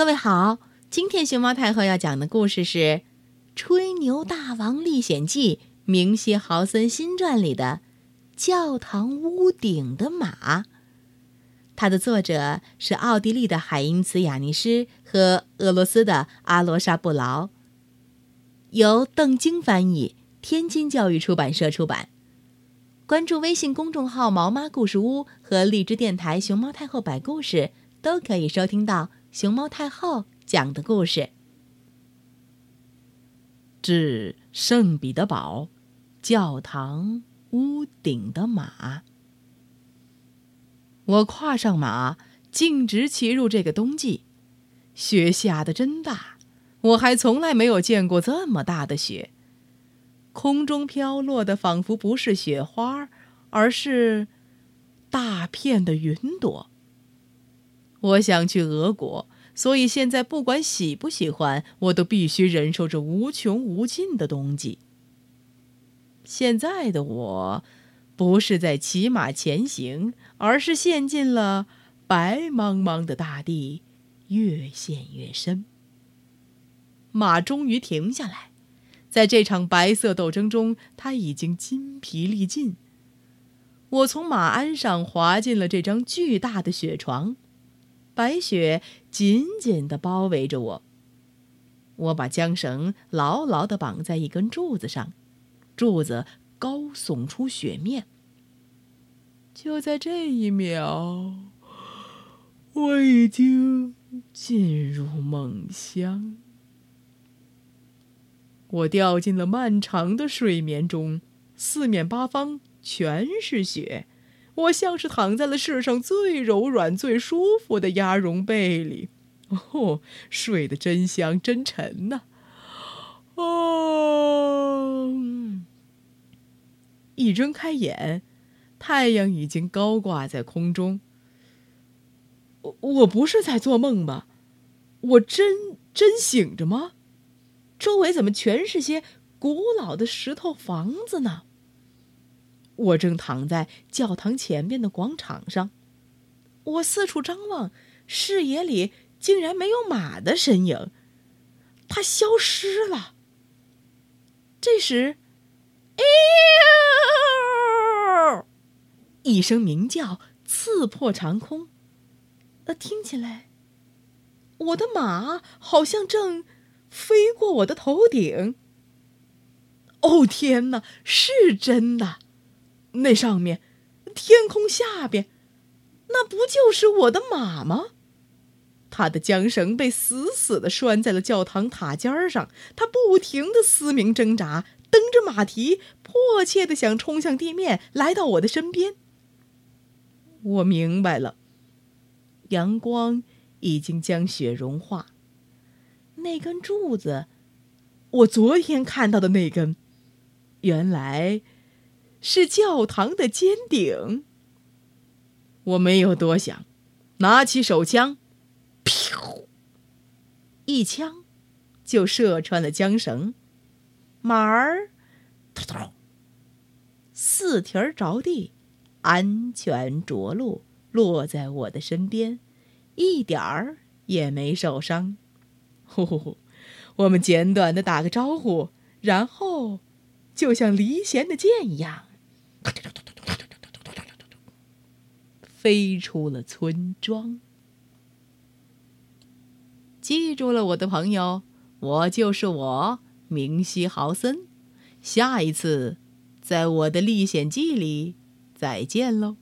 各位好，今天熊猫太后要讲的故事是《吹牛大王历险记》明希豪森新传里的《教堂屋顶的马》。它的作者是奥地利的海因茨·雅尼施和俄罗斯的阿罗沙布劳，由邓晶翻译，天津教育出版社出版。关注微信公众号“毛妈故事屋”和荔枝电台“熊猫太后摆故事”，都可以收听到。熊猫太后讲的故事：致圣彼得堡教堂屋顶的马。我跨上马，径直骑入这个冬季。雪下的真大，我还从来没有见过这么大的雪。空中飘落的仿佛不是雪花，而是大片的云朵。我想去俄国，所以现在不管喜不喜欢，我都必须忍受着无穷无尽的冬季。现在的我，不是在骑马前行，而是陷进了白茫茫的大地，越陷越深。马终于停下来，在这场白色斗争中，他已经筋疲力尽。我从马鞍上滑进了这张巨大的雪床。白雪紧紧地包围着我。我把缰绳牢牢地绑在一根柱子上，柱子高耸出雪面。就在这一秒，我已经进入梦乡。我掉进了漫长的睡眠中，四面八方全是雪。我像是躺在了世上最柔软、最舒服的鸭绒被里，哦，睡得真香，真沉呐！哦，一睁开眼，太阳已经高挂在空中。我我不是在做梦吧？我真真醒着吗？周围怎么全是些古老的石头房子呢？我正躺在教堂前边的广场上，我四处张望，视野里竟然没有马的身影，它消失了。这时，哎！一声鸣叫刺破长空，呃，听起来，我的马好像正飞过我的头顶。哦天哪，是真的！那上面，天空下边，那不就是我的马吗？他的缰绳被死死的拴在了教堂塔尖上，他不停的嘶鸣挣扎，蹬着马蹄，迫切的想冲向地面，来到我的身边。我明白了，阳光已经将雪融化。那根柱子，我昨天看到的那根，原来。是教堂的尖顶。我没有多想，拿起手枪，噗，一枪就射穿了缰绳，马儿，突突，四蹄儿着地，安全着陆，落在我的身边，一点儿也没受伤。呼呼呼，我们简短的打个招呼，然后就像离弦的箭一样。飞出了村庄。记住了，我的朋友，我就是我，明希豪森。下一次，在我的历险记里，再见喽。